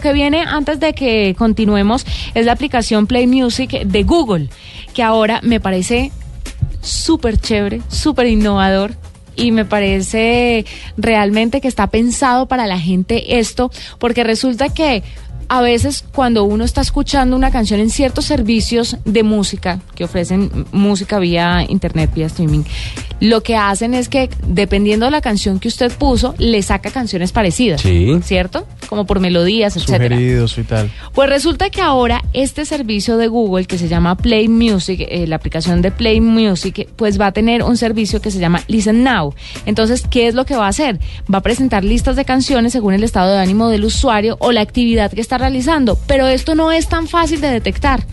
que viene antes de que continuemos es la aplicación Play Music de Google, que ahora me parece súper chévere, súper innovador. Y me parece realmente que está pensado para la gente esto, porque resulta que a veces cuando uno está escuchando una canción en ciertos servicios de música que ofrecen música vía internet, vía streaming, lo que hacen es que dependiendo de la canción que usted puso, le saca canciones parecidas, Sí. ¿cierto? Como por melodías, etcétera. Sugeridos y tal. Pues resulta que ahora este servicio de Google que se llama Play Music, eh, la aplicación de Play Music, pues va a tener un servicio que se llama Listen Now. Entonces, ¿qué es lo que va a hacer? Va a presentar listas de canciones según el estado de ánimo del usuario o la actividad que está realizando. Pero esto no es tan fácil de detectar.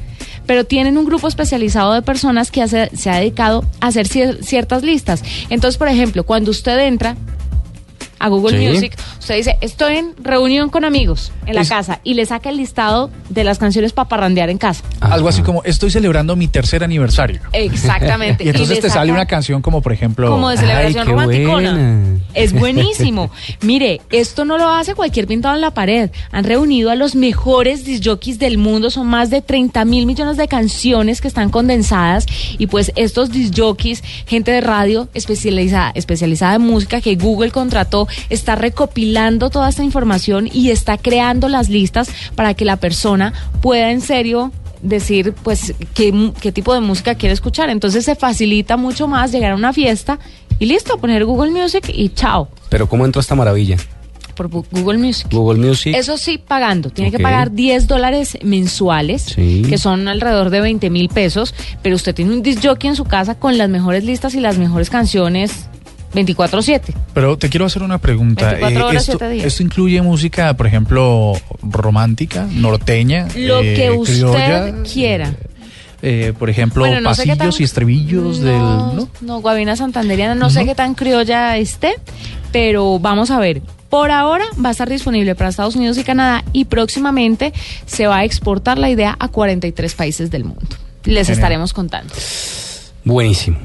Pero tienen un grupo especializado de personas que hace- se ha dedicado a hacer cier- ciertas listas. Entonces, por ejemplo, cuando usted entra a Google Sí. Music, usted dice, estoy en reunión con amigos en la Es- casa y le saca el listado de las canciones para parrandear en casa. Algo así como, estoy celebrando mi tercer aniversario. Exactamente. Y entonces te sale una canción como, por ejemplo... como de celebración buena. Es buenísimo. Mire, esto no lo hace cualquier pintado en la pared. Han reunido a los mejores disjockeys del mundo. Son más de 30 mil millones de canciones que están condensadas. Y pues estos disjockeys, gente de radio especializada, especializada en música que Google contrató, está recopilando toda esta información y está creando las listas para que la persona pueda en serio decir pues qué, qué tipo de música quiere escuchar. Entonces se facilita mucho más llegar a una fiesta y listo, poner Google Music y chao, Pero ¿cómo entró esta maravilla? por Google Music. Google Music. Eso sí, pagando. Tiene que pagar 10 dólares mensuales, Sí. que son alrededor de 20 mil pesos, pero usted tiene un disc jockey en su casa con las mejores listas y las mejores canciones 24/7. Pero te quiero hacer una pregunta. 24 horas, esto, 7 días. ¿Esto incluye música, por ejemplo, romántica, norteña? Lo eh, que usted criolla? quiera. Eh, por ejemplo, Bueno, no pasillos tan- y estribillos del... ¿no? no, Guavina Santanderiana, no sé qué tan criolla esté, pero vamos a ver. Por ahora va a estar disponible para Estados Unidos y Canadá y próximamente se va a exportar la idea a 43 países del mundo. Les Genial. estaremos contando. Buenísimo.